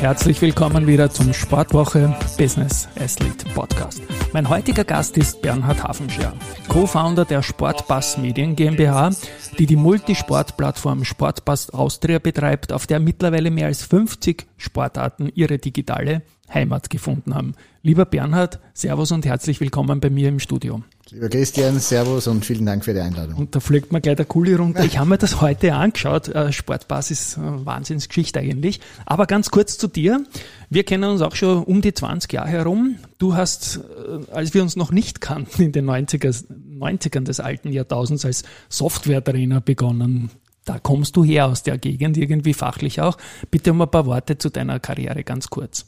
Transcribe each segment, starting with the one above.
Herzlich willkommen wieder zum Sportwoche Business Athlete Podcast. Mein heutiger Gast ist Bernhard Hafenscher, Co-Founder der Sportpass Medien GmbH, die die Multisportplattform Sportpass Austria betreibt, auf der mittlerweile mehr als 50 Sportarten ihre digitale Heimat gefunden haben. Lieber Bernhard, Servus und herzlich willkommen bei mir im Studio. Lieber Christian, Servus und vielen Dank für die Einladung. Und da fliegt mir gleich der Kuli runter. Ich habe mir das heute angeschaut. Äh, Sportbasis, äh, Wahnsinnsgeschichte eigentlich. Aber ganz kurz zu dir. Wir kennen uns auch schon um die 20 Jahre herum. Du hast, äh, als wir uns noch nicht kannten, in den 90er, 90ern des alten Jahrtausends als Software-Trainer begonnen. Da kommst du her aus der Gegend, irgendwie fachlich auch. Bitte um ein paar Worte zu deiner Karriere ganz kurz.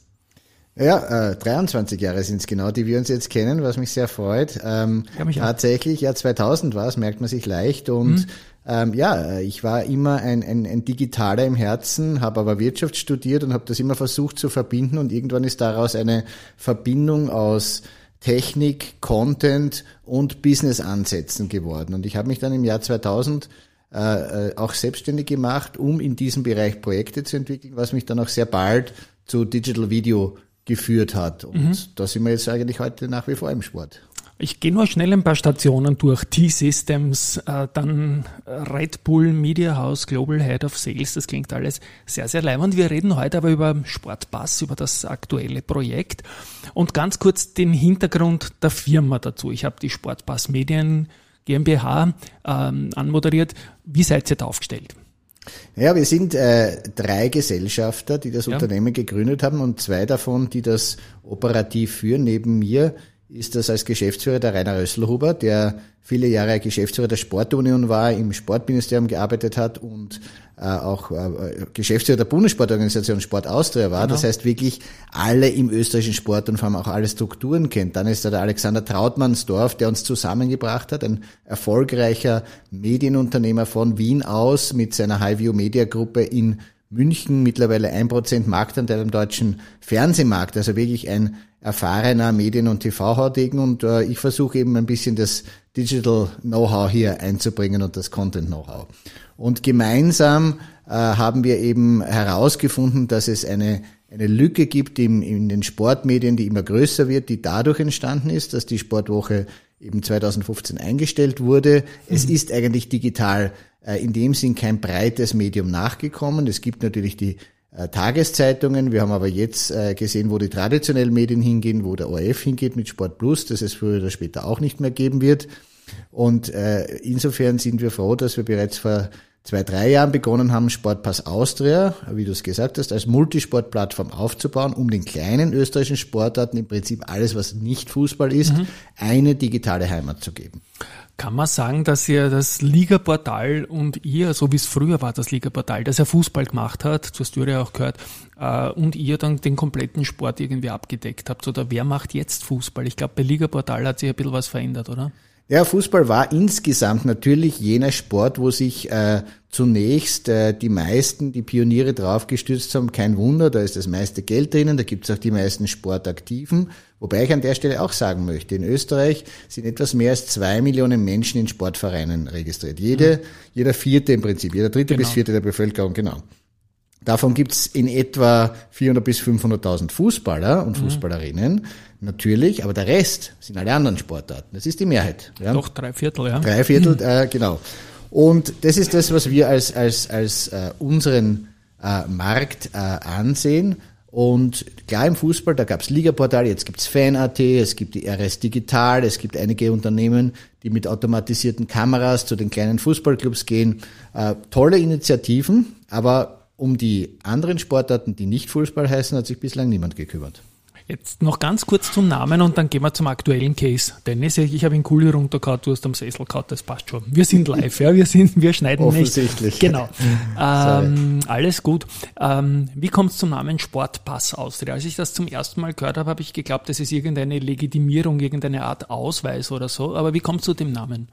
Ja, äh, 23 Jahre sind es genau, die wir uns jetzt kennen, was mich sehr freut. Ähm, mich tatsächlich, ja, 2000 war es, merkt man sich leicht. Und mhm. ähm, ja, ich war immer ein, ein, ein Digitaler im Herzen, habe aber Wirtschaft studiert und habe das immer versucht zu verbinden. Und irgendwann ist daraus eine Verbindung aus Technik, Content und Business-Ansätzen geworden. Und ich habe mich dann im Jahr 2000 äh, äh, auch selbstständig gemacht, um in diesem Bereich Projekte zu entwickeln, was mich dann auch sehr bald zu Digital Video geführt hat. Und mhm. da sind wir jetzt eigentlich heute nach wie vor im Sport. Ich gehe nur schnell ein paar Stationen durch. T-Systems, äh, dann Red Bull Media House, Global Head of Sales. Das klingt alles sehr, sehr leibend. Wir reden heute aber über Sportpass, über das aktuelle Projekt. Und ganz kurz den Hintergrund der Firma dazu. Ich habe die Sportpass Medien GmbH ähm, anmoderiert. Wie seid ihr da aufgestellt? Ja, wir sind äh, drei Gesellschafter, die das ja. Unternehmen gegründet haben und zwei davon, die das operativ führen. Neben mir ist das als Geschäftsführer der Rainer Rösselhuber, der viele Jahre Geschäftsführer der Sportunion war, im Sportministerium gearbeitet hat und äh, auch äh, Geschäftsführer der Bundessportorganisation Sport Austria war. Genau. Das heißt wirklich alle im österreichischen Sport und vor allem auch alle Strukturen kennt. Dann ist da der Alexander Trautmannsdorf, der uns zusammengebracht hat, ein erfolgreicher Medienunternehmer von Wien aus mit seiner Highview Media Gruppe in München mittlerweile ein Prozent Marktanteil am deutschen Fernsehmarkt, also wirklich ein erfahrener Medien- und TV-Haudegen und äh, ich versuche eben ein bisschen das Digital Know-how hier einzubringen und das Content Know-how. Und gemeinsam äh, haben wir eben herausgefunden, dass es eine, eine Lücke gibt im, in den Sportmedien, die immer größer wird, die dadurch entstanden ist, dass die Sportwoche eben 2015 eingestellt wurde. Es mhm. ist eigentlich digital in dem Sinn kein breites Medium nachgekommen. Es gibt natürlich die äh, Tageszeitungen. Wir haben aber jetzt äh, gesehen, wo die traditionellen Medien hingehen, wo der ORF hingeht mit Sport Plus, das es früher oder später auch nicht mehr geben wird. Und insofern sind wir froh, dass wir bereits vor zwei, drei Jahren begonnen haben, Sportpass Austria, wie du es gesagt hast, als Multisportplattform aufzubauen, um den kleinen österreichischen Sportarten im Prinzip alles, was nicht Fußball ist, mhm. eine digitale Heimat zu geben. Kann man sagen, dass ihr das Ligaportal und ihr, so wie es früher war, das Ligaportal, das ja Fußball gemacht hat, zur Styria auch gehört, äh, und ihr dann den kompletten Sport irgendwie abgedeckt habt? Oder wer macht jetzt Fußball? Ich glaube, bei Ligaportal hat sich ein bisschen was verändert, oder? Ja, Fußball war insgesamt natürlich jener Sport, wo sich äh, zunächst äh, die meisten, die Pioniere draufgestürzt haben. Kein Wunder, da ist das meiste Geld drinnen, da gibt's auch die meisten Sportaktiven. Wobei ich an der Stelle auch sagen möchte, in Österreich sind etwas mehr als zwei Millionen Menschen in Sportvereinen registriert. Jede, mhm. Jeder vierte im Prinzip, jeder dritte genau. bis vierte der Bevölkerung, genau. Davon gibt's in etwa 400 bis 500.000 Fußballer und mhm. Natürlich, aber der Rest sind alle anderen Sportarten. Das ist die Mehrheit. Ja? Doch, drei Viertel, ja. Drei Viertel, äh, genau. Und das ist das, was wir als, als, als äh, unseren äh, Markt äh, ansehen. Und klar im Fußball, da gab's Ligaportal, jetzt gibt's Fan.at, es gibt die RS Digital, es gibt einige Unternehmen, die mit automatisierten Kameras zu den kleinen Fußballclubs gehen. Äh, tolle Initiativen, aber um die anderen Sportarten, die nicht Fußball heißen, hat sich bislang niemand gekümmert. Jetzt noch ganz kurz zum Namen und dann gehen wir zum aktuellen Case. Dennis, ich habe ihn cool runtergehauen, du hast am Sessel gehauen, das passt schon. Wir sind live, ja, wir sind, wir schneiden Offensichtlich. nicht. Genau. ähm, alles gut. Ähm, wie kommt es zum Namen Sportpass Austria? Als ich das zum ersten Mal gehört habe, habe ich geglaubt, das ist irgendeine Legitimierung, irgendeine Art Ausweis oder so. Aber wie kommt es zu dem Namen?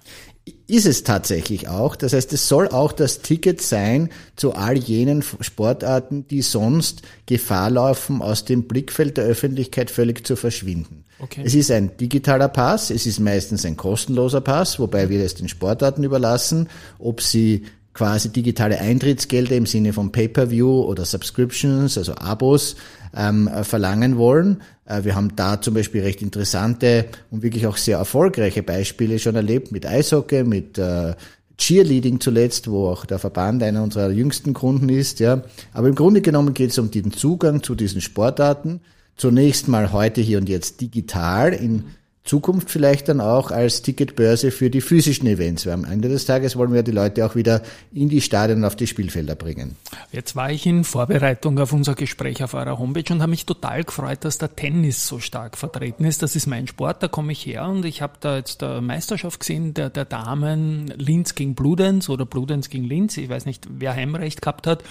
Ist es tatsächlich auch. Das heißt, es soll auch das Ticket sein zu all jenen Sportarten, die sonst Gefahr laufen, aus dem Blickfeld der Öffentlichkeit völlig zu verschwinden. Okay. Es ist ein digitaler Pass, es ist meistens ein kostenloser Pass, wobei wir es den Sportarten überlassen, ob sie quasi digitale Eintrittsgelder im Sinne von Pay-per-View oder Subscriptions, also Abos, ähm, verlangen wollen. Äh, wir haben da zum Beispiel recht interessante und wirklich auch sehr erfolgreiche Beispiele schon erlebt mit Eishockey, mit äh, Cheerleading zuletzt, wo auch der Verband einer unserer jüngsten Kunden ist, ja. Aber im Grunde genommen geht es um den Zugang zu diesen Sportarten. Zunächst mal heute hier und jetzt digital in Zukunft vielleicht dann auch als Ticketbörse für die physischen Events. Weil am Ende des Tages wollen wir die Leute auch wieder in die Stadien und auf die Spielfelder bringen. Jetzt war ich in Vorbereitung auf unser Gespräch auf eurer Homepage und habe mich total gefreut, dass der Tennis so stark vertreten ist. Das ist mein Sport, da komme ich her und ich habe da jetzt der Meisterschaft gesehen, der, der Damen Linz gegen Bludenz oder Bludenz gegen Linz. Ich weiß nicht, wer Heimrecht gehabt hat.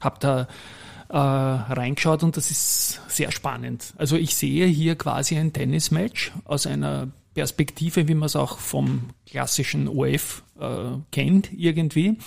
Habe da äh, reingeschaut und das ist sehr spannend. Also ich sehe hier quasi ein Tennismatch aus einer Perspektive, wie man es auch vom klassischen OF äh, kennt irgendwie.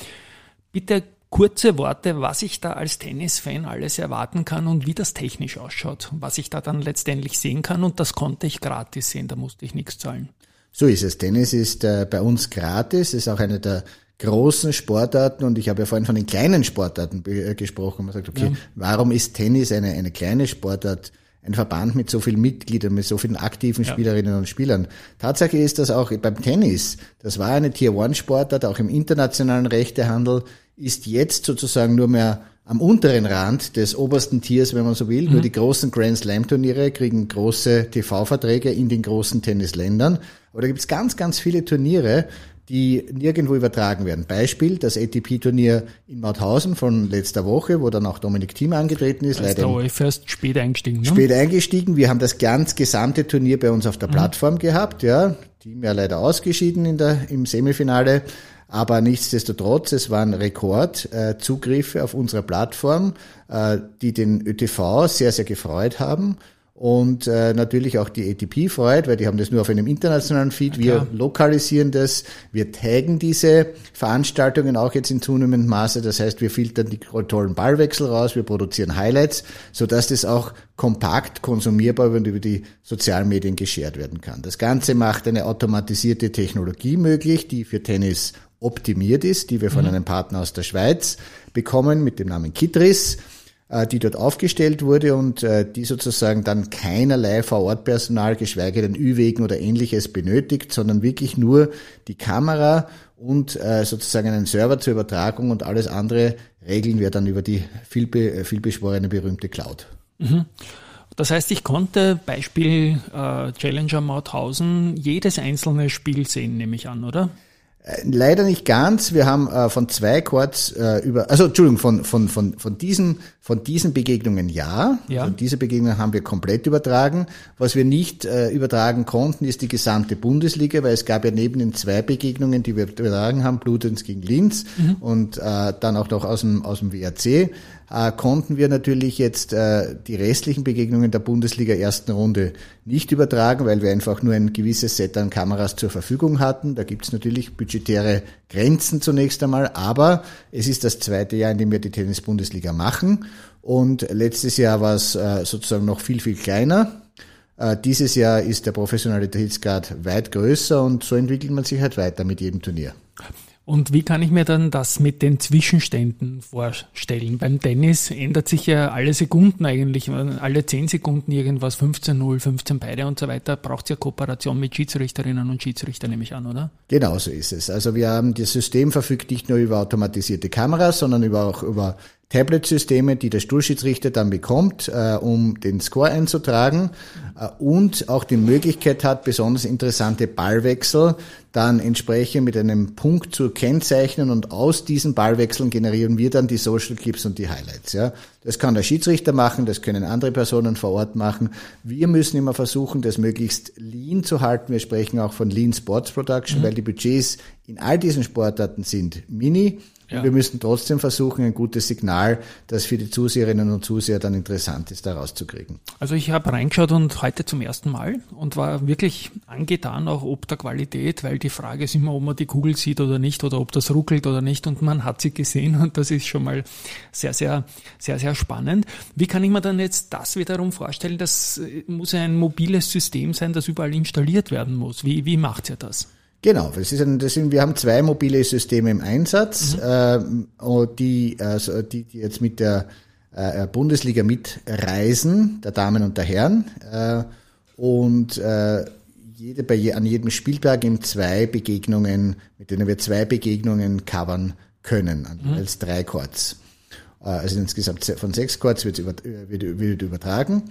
Bitte kurze Worte, was ich da als Tennisfan alles erwarten kann und wie das technisch ausschaut, was ich da dann letztendlich sehen kann und das konnte ich gratis sehen, da musste ich nichts zahlen. So ist es. Tennis ist äh, bei uns gratis, ist auch eine der großen Sportarten und ich habe ja vorhin von den kleinen Sportarten äh, gesprochen. Man sagt, okay, ja. warum ist Tennis eine, eine kleine Sportart? Ein Verband mit so vielen Mitgliedern, mit so vielen aktiven Spielerinnen und Spielern. Tatsache ist das auch beim Tennis. Das war eine Tier-One-Sportart, auch im internationalen Rechtehandel, ist jetzt sozusagen nur mehr am unteren Rand des obersten Tiers, wenn man so will. Mhm. Nur die großen Grand Slam Turniere kriegen große TV-Verträge in den großen Tennisländern. Aber da gibt es ganz, ganz viele Turniere, die nirgendwo übertragen werden. Beispiel das ATP-Turnier in Mauthausen von letzter Woche, wo dann auch Dominik Thiem angetreten ist. Da ist leider der erst spät eingestiegen. Ne? Spät eingestiegen. Wir haben das ganz gesamte Turnier bei uns auf der mhm. Plattform gehabt. Ja, Thiem ja leider ausgeschieden in der, im Semifinale. Aber nichtsdestotrotz, es waren Rekordzugriffe äh, auf unserer Plattform, äh, die den ÖTV sehr, sehr gefreut haben und äh, natürlich auch die ATP freut, weil die haben das nur auf einem internationalen Feed. Wir lokalisieren das, wir taggen diese Veranstaltungen auch jetzt in zunehmendem Maße. Das heißt, wir filtern die tollen Ballwechsel raus, wir produzieren Highlights, sodass das auch kompakt konsumierbar und über die sozialen Medien geshared werden kann. Das Ganze macht eine automatisierte Technologie möglich, die für Tennis optimiert ist, die wir von mhm. einem Partner aus der Schweiz bekommen mit dem Namen Kitris die dort aufgestellt wurde und äh, die sozusagen dann keinerlei Vor-Ort-Personal, geschweige denn Ü-Wegen oder ähnliches benötigt, sondern wirklich nur die Kamera und äh, sozusagen einen Server zur Übertragung und alles andere regeln wir dann über die vielbe vielbeschworene berühmte Cloud. Mhm. Das heißt, ich konnte Beispiel äh, Challenger Mauthausen jedes einzelne Spiel sehen, nehme ich an, oder? Leider nicht ganz. Wir haben äh, von zwei Chords äh, über, also Entschuldigung, von, von, von, von, diesen, von diesen Begegnungen ja. ja. Also diese Begegnungen haben wir komplett übertragen. Was wir nicht äh, übertragen konnten, ist die gesamte Bundesliga, weil es gab ja neben den zwei Begegnungen, die wir übertragen haben, Bludenz gegen Linz mhm. und äh, dann auch noch aus dem, aus dem WRC, äh, konnten wir natürlich jetzt äh, die restlichen Begegnungen der Bundesliga ersten Runde nicht übertragen, weil wir einfach nur ein gewisses Set an Kameras zur Verfügung hatten. Da gibt es natürlich budgetäre Grenzen zunächst einmal, aber es ist das zweite Jahr, in dem wir die Tennis-Bundesliga machen. Und letztes Jahr war es äh, sozusagen noch viel, viel kleiner. Äh, dieses Jahr ist der Professionalitätsgrad weit größer und so entwickelt man sich halt weiter mit jedem Turnier. Und wie kann ich mir dann das mit den Zwischenständen vorstellen? Beim Tennis ändert sich ja alle Sekunden eigentlich, alle 10 Sekunden irgendwas, 15-0, 15 beide und so weiter. Braucht es ja Kooperation mit Schiedsrichterinnen und Schiedsrichter, nehme ich an, oder? Genau so ist es. Also wir haben, das System verfügt nicht nur über automatisierte Kameras, sondern über auch über Tablet-Systeme, die der Stuhlschiedsrichter dann bekommt, äh, um den Score einzutragen äh, und auch die Möglichkeit hat, besonders interessante Ballwechsel dann entsprechend mit einem Punkt zu kennzeichnen und aus diesen Ballwechseln generieren wir dann die Social Clips und die Highlights. Ja. Das kann der Schiedsrichter machen, das können andere Personen vor Ort machen. Wir müssen immer versuchen, das möglichst lean zu halten. Wir sprechen auch von Lean Sports Production, mhm. weil die Budgets in all diesen Sportarten sind mini ja. wir müssen trotzdem versuchen, ein gutes Signal, das für die Zuseherinnen und Zuseher dann interessant ist, da rauszukriegen. Also ich habe reingeschaut und heute zum ersten Mal und war wirklich angetan, auch ob der Qualität, weil die Frage ist immer, ob man die Kugel sieht oder nicht oder ob das ruckelt oder nicht und man hat sie gesehen und das ist schon mal sehr, sehr, sehr, sehr spannend. Wie kann ich mir dann jetzt das wiederum vorstellen? Das muss ein mobiles System sein, das überall installiert werden muss. Wie, wie macht ihr das? Genau, das ist ein, das sind, wir haben zwei mobile Systeme im Einsatz, mhm. äh, die, also die, die jetzt mit der äh, Bundesliga mitreisen, der Damen und der Herren. Äh, und äh, jede, bei je, an jedem Spieltag eben zwei Begegnungen, mit denen wir zwei Begegnungen covern können, mhm. als drei Chords. Äh, also insgesamt von sechs Chords wird, über, wird, wird übertragen.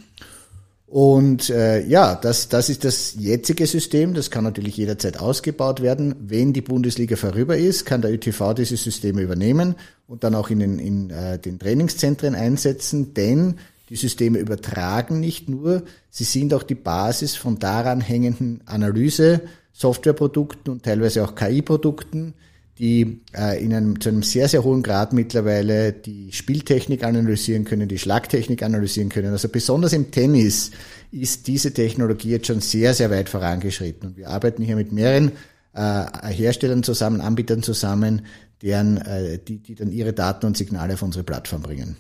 Und äh, ja, das, das ist das jetzige System. Das kann natürlich jederzeit ausgebaut werden. Wenn die Bundesliga vorüber ist, kann der ÖTV diese Systeme übernehmen und dann auch in den, in, äh, den Trainingszentren einsetzen, denn die Systeme übertragen nicht nur, sie sind auch die Basis von daran hängenden Analyse, Softwareprodukten und teilweise auch KI-Produkten, die äh, in einem, zu einem sehr, sehr hohen Grad mittlerweile die Spieltechnik analysieren können, die Schlagtechnik analysieren können. Also besonders im Tennis ist diese Technologie jetzt schon sehr, sehr weit vorangeschritten. Und wir arbeiten hier mit mehreren äh, Herstellern zusammen, Anbietern zusammen, deren, äh, die, die dann ihre Daten und Signale auf unsere Plattform bringen.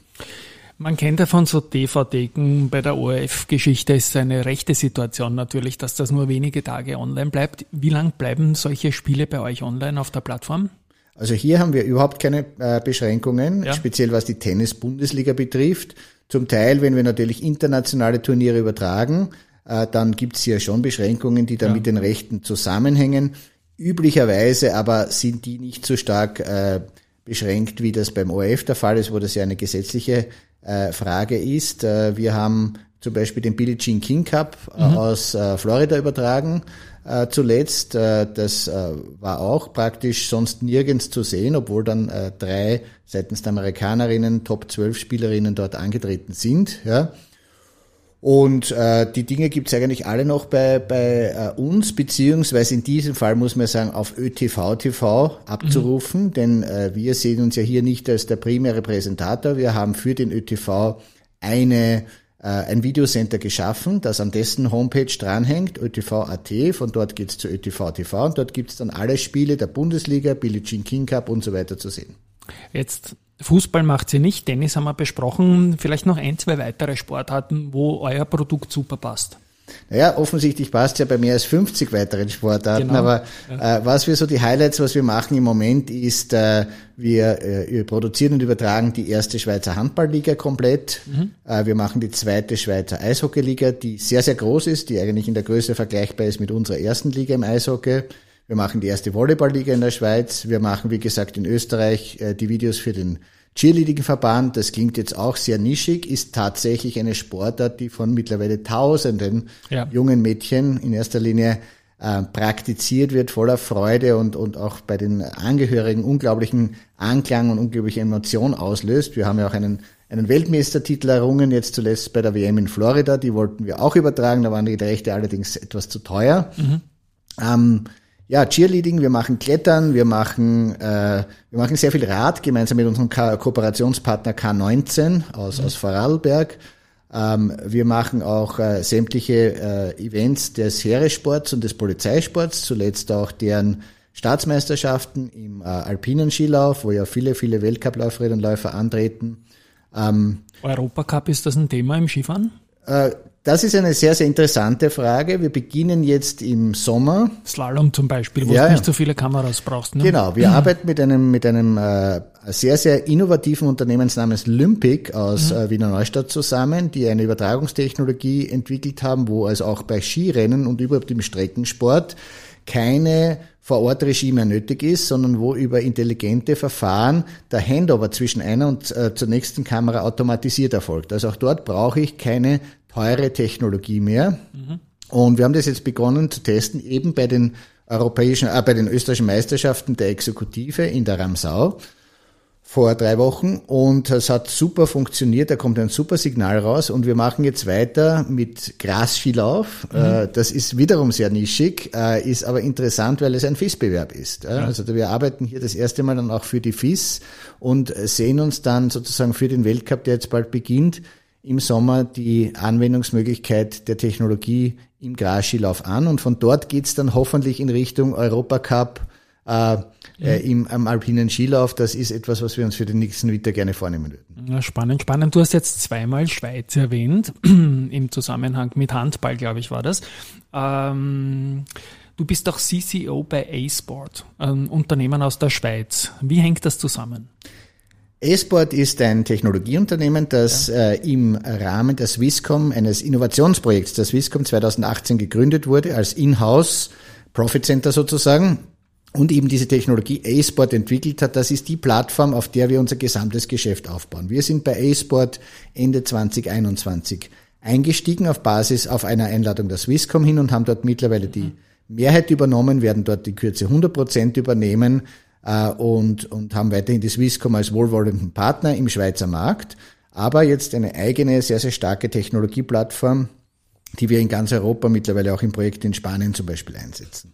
Man kennt ja von so DVD-Ken bei der ORF-Geschichte ist eine rechte Situation natürlich, dass das nur wenige Tage online bleibt. Wie lang bleiben solche Spiele bei euch online auf der Plattform? Also hier haben wir überhaupt keine äh, Beschränkungen, ja. speziell was die Tennis-Bundesliga betrifft. Zum Teil, wenn wir natürlich internationale Turniere übertragen, äh, dann gibt es hier schon Beschränkungen, die dann ja. mit den Rechten zusammenhängen. Üblicherweise aber sind die nicht so stark äh, beschränkt, wie das beim ORF der Fall ist, wo das ja eine gesetzliche äh, Frage ist. Äh, wir haben zum Beispiel den Billie Jean King Cup äh, mhm. aus Florida übertragen. Zuletzt, das war auch praktisch sonst nirgends zu sehen, obwohl dann drei seitens der Amerikanerinnen Top 12 Spielerinnen dort angetreten sind. Ja. Und äh, die Dinge gibt's eigentlich alle noch bei, bei äh, uns, beziehungsweise in diesem Fall muss man sagen, auf ÖTV TV abzurufen, mhm. denn äh, wir sehen uns ja hier nicht als der primäre Präsentator. Wir haben für den ÖTV eine äh, ein Videocenter geschaffen, das an dessen Homepage dranhängt, ÖTV.at, von dort geht's zu ÖTV TV und dort gibt's dann alle Spiele der Bundesliga, Billie Jean King Cup und so weiter zu sehen. Jetzt Fußball macht sie nicht, Tennis haben wir besprochen. Vielleicht noch ein, zwei weitere Sportarten, wo euer Produkt super passt. Naja, offensichtlich passt ja bei mehr als 50 weiteren Sportarten, genau. aber äh, was wir so die Highlights, was wir machen im Moment ist, äh, wir, äh, wir produzieren und übertragen die erste Schweizer Handballliga komplett. Mhm. Äh, wir machen die zweite Schweizer Eishockeyliga, die sehr, sehr groß ist, die eigentlich in der Größe vergleichbar ist mit unserer ersten Liga im Eishockey. Wir machen die erste Volleyballliga in der Schweiz. Wir machen, wie gesagt, in Österreich äh, die Videos für den Cheerleading-Verband. Das klingt jetzt auch sehr nischig, ist tatsächlich eine Sportart, die von mittlerweile Tausenden ja. jungen Mädchen in erster Linie äh, praktiziert wird, voller Freude und, und auch bei den Angehörigen unglaublichen Anklang und unglaubliche Emotion auslöst. Wir haben ja auch einen, einen Weltmeistertitel errungen, jetzt zuletzt bei der WM in Florida. Die wollten wir auch übertragen, da waren die Rechte allerdings etwas zu teuer. Mhm. Ähm, ja, Cheerleading, wir machen Klettern, wir machen, äh, wir machen sehr viel Rad gemeinsam mit unserem Ko Kooperationspartner K19 aus, mhm. aus Vorarlberg. Ähm, wir machen auch äh, sämtliche äh, Events des Heeressports und des Polizeisports, zuletzt auch deren Staatsmeisterschaften im äh, alpinen Skilauf, wo ja viele, viele Weltcupläuferinnen und Läufer antreten. Ähm, Europacup, ist das ein Thema im Skifahren? Das ist eine sehr, sehr interessante Frage. Wir beginnen jetzt im Sommer. Slalom zum Beispiel, wo ja, du nicht so viele Kameras brauchst. Ne? Genau, wir mhm. arbeiten mit einem, mit einem äh, sehr, sehr innovativen Unternehmen namens Lympic aus mhm. äh, Wiener Neustadt zusammen, die eine Übertragungstechnologie entwickelt haben, wo also auch bei Skirennen und überhaupt im Streckensport keine Vor-Ort-Regie mehr nötig ist, sondern wo über intelligente Verfahren der Handover zwischen einer und äh, zur nächsten Kamera automatisiert erfolgt. Also auch dort brauche ich keine teure Technologie mehr. Mhm. Und wir haben das jetzt begonnen zu testen, eben bei den europäischen, äh, bei den österreichischen Meisterschaften der Exekutive in der Ramsau vor drei Wochen und es hat super funktioniert, da kommt ein super Signal raus und wir machen jetzt weiter mit Grasskilauf. Mhm. Äh, das ist wiederum sehr nischig, äh, ist aber interessant, weil es ein FIS-Bewerb ist. Ja. Also wir arbeiten hier das erste Mal dann auch für die FIS und sehen uns dann sozusagen für den Weltcup, der jetzt bald beginnt, im Sommer die Anwendungsmöglichkeit der Technologie im Grasskilauf an und von dort geht's dann hoffentlich in Richtung Europacup, äh, äh, im, am alpinen Skilauf. Das ist etwas, was wir uns für den nächsten Winter gerne vornehmen würden. Ja, spannend, spannend. Du hast jetzt zweimal Schweiz erwähnt, im Zusammenhang mit Handball, glaube ich, war das. Ähm, du bist auch CCO bei A-Sport, ein Unternehmen aus der Schweiz. Wie hängt das zusammen? A-Sport ist ein Technologieunternehmen, das ja. äh, im Rahmen der Swisscom, eines Innovationsprojekts der Swisscom 2018 gegründet wurde, als In-house Profit Center sozusagen und eben diese Technologie A-Sport entwickelt hat, das ist die Plattform, auf der wir unser gesamtes Geschäft aufbauen. Wir sind bei A-Sport Ende 2021 eingestiegen auf Basis auf einer Einladung der Swisscom hin und haben dort mittlerweile die Mehrheit übernommen, werden dort die Kürze 100 Prozent übernehmen und, und haben weiterhin die Swisscom als wohlwollenden Partner im Schweizer Markt, aber jetzt eine eigene, sehr, sehr starke Technologieplattform, die wir in ganz Europa mittlerweile auch im Projekt in Spanien zum Beispiel einsetzen.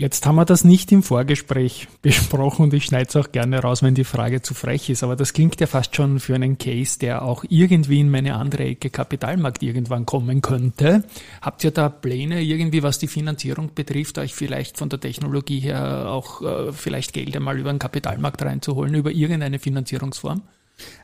Jetzt haben wir das nicht im Vorgespräch besprochen und ich schneide es auch gerne raus, wenn die Frage zu frech ist. Aber das klingt ja fast schon für einen Case, der auch irgendwie in meine andere Ecke Kapitalmarkt irgendwann kommen könnte. Habt ihr da Pläne irgendwie, was die Finanzierung betrifft, euch vielleicht von der Technologie her auch äh, vielleicht Geld einmal über den Kapitalmarkt reinzuholen, über irgendeine Finanzierungsform?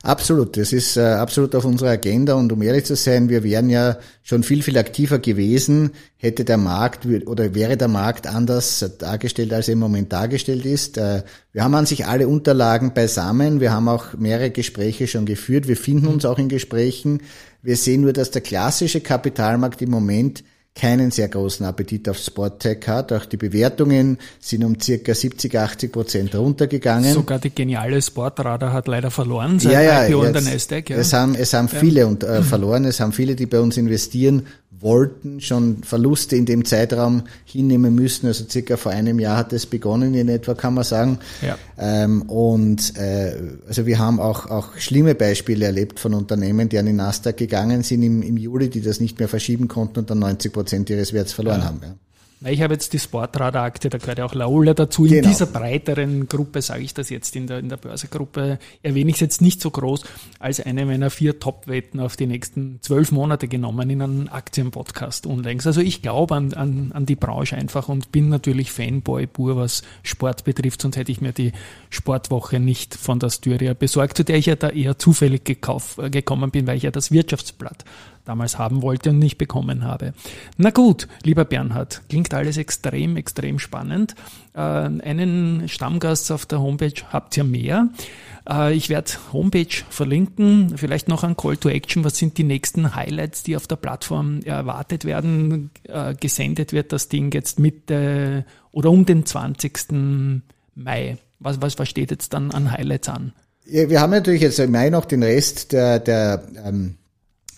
Absolut, das ist äh, absolut auf unserer Agenda und um ehrlich zu sein, wir wären ja schon viel, viel aktiver gewesen, hätte der Markt oder wäre der Markt anders dargestellt, als er im Moment dargestellt ist. Äh, wir haben an sich alle Unterlagen beisammen, wir haben auch mehrere Gespräche schon geführt, wir finden uns auch in Gesprächen. Wir sehen nur, dass der klassische Kapitalmarkt im Moment keinen sehr großen Appetit auf Sporttech hat. Auch die Bewertungen sind um circa 70, 80 Prozent runtergegangen. Sogar die geniale Sportradar hat leider verloren seit ja, ja, IPO jetzt, Nasdaq. Ja. Es haben, es haben viele und, äh, verloren, es haben viele, die bei uns investieren wollten, schon Verluste in dem Zeitraum hinnehmen müssen. Also circa vor einem Jahr hat es begonnen in etwa, kann man sagen. Ja. Ähm, und äh, also wir haben auch, auch schlimme Beispiele erlebt von Unternehmen, die an den Nasdaq gegangen sind im, im Juli, die das nicht mehr verschieben konnten und dann 90 Prozent ihres Werts verloren ja. haben. Ja. Ich habe jetzt die Sportradar-Aktie, da gehört ja auch Laola dazu. Genau. In dieser breiteren Gruppe sage ich das jetzt, in der, in der Börsegruppe erwähne ich es jetzt nicht so groß als eine meiner vier Top-Wetten auf die nächsten zwölf Monate genommen in einem Aktienpodcast unlängst. Also ich glaube an, an, an die Branche einfach und bin natürlich Fanboy pur, was Sport betrifft, sonst hätte ich mir die Sportwoche nicht von der Styria besorgt, zu der ich ja da eher zufällig gekauft, äh, gekommen bin, weil ich ja das Wirtschaftsblatt damals haben wollte und nicht bekommen habe. Na gut, lieber Bernhard, klingt alles extrem, extrem spannend. Äh, einen Stammgast auf der Homepage habt ihr mehr. Äh, ich werde Homepage verlinken, vielleicht noch ein Call to Action. Was sind die nächsten Highlights, die auf der Plattform erwartet werden? Äh, gesendet wird das Ding jetzt Mitte oder um den 20. Mai. Was, was, was steht jetzt dann an Highlights an? Ja, wir haben natürlich jetzt im Mai noch den Rest der, der ähm,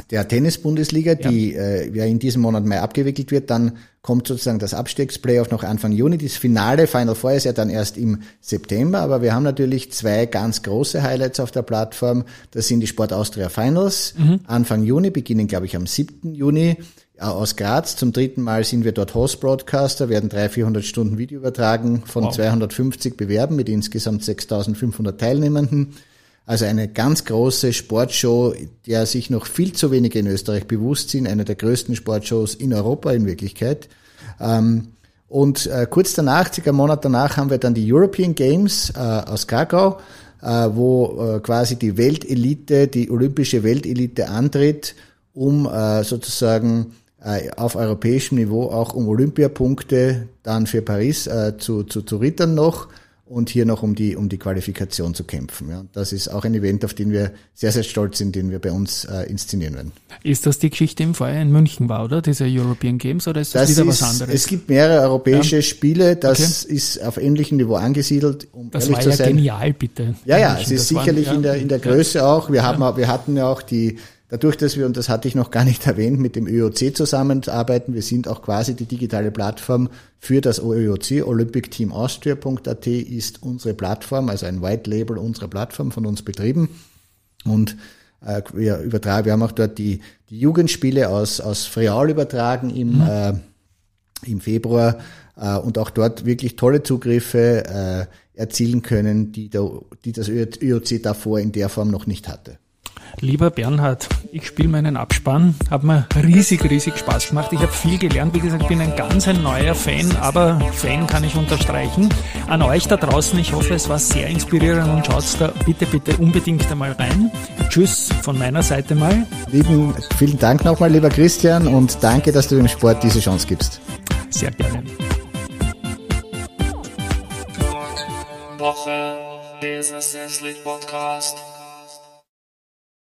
der Tennis-Bundesliga, die ja. äh, ja in diesem Monat Mai abgewickelt wird. Dann kommt sozusagen das Abstiegsplayoff noch Anfang Juni. Das Finale, Final Four ist ja dann erst im September. Aber wir haben natürlich zwei ganz große Highlights auf der Plattform. Das sind die Sport Austria Finals. Mhm. Anfang Juni, beginnen glaube ich am 7. Juni äh, aus Graz. Zum dritten Mal sind wir dort Host-Broadcaster, werden 300, 400 Stunden Video übertragen von wow. 250 Bewerben mit insgesamt 6500 Teilnehmenden. Also eine ganz große Sportshow, der sich noch viel zu wenige in Österreich bewusst sind, eine der größten Sportshows in Europa in Wirklichkeit. Ähm, und äh, kurz danach, circa einen Monat danach, haben wir dann die European Games äh, aus Krakau, äh, wo quasi die Weltelite, die olympische Weltelite antritt, um sozusagen auf europäischem Niveau auch um Olympiapunkte dann für Paris zu, zu, zu rittern noch und hier noch um die, um die Qualifikation zu kämpfen. Ja. Das ist auch ein Event, auf den wir sehr, sehr stolz sind, den wir bei uns äh, inszenieren werden. Ist das die Geschichte im Vorjahr in München war, oder? Diese European Games, oder ist das, das wieder ist, was anderes? Es gibt mehrere europäische ja. Spiele, das okay. ist auf ähnlichem Niveau angesiedelt. Um das war ja sein. genial, bitte. Ja, ja, es ist sicherlich waren, in, der, in der Größe auch. Wir, haben, wir hatten ja auch die Dadurch, dass wir, und das hatte ich noch gar nicht erwähnt, mit dem ÖOC zusammenarbeiten, wir sind auch quasi die digitale Plattform für das ÖOC, olympicteamaustria.at ist unsere Plattform, also ein White Label unserer Plattform von uns betrieben. Und äh, wir übertragen, wir haben auch dort die, die Jugendspiele aus, aus Friaul übertragen im, mhm. äh, im Februar äh, und auch dort wirklich tolle Zugriffe äh, erzielen können, die, der, die das ÖOC davor in der Form noch nicht hatte. Lieber Bernhard, ich spiele meinen Abspann, hat mir riesig, riesig Spaß gemacht. Ich habe viel gelernt. Wie gesagt, ich bin ein ganz ein neuer Fan, aber Fan kann ich unterstreichen. An euch da draußen, ich hoffe, es war sehr inspirierend und schaut da bitte, bitte unbedingt einmal rein. Tschüss von meiner Seite mal. Lieben, vielen Dank nochmal, lieber Christian, und danke, dass du dem Sport diese Chance gibst. Sehr gerne. Woche, dieser Podcast.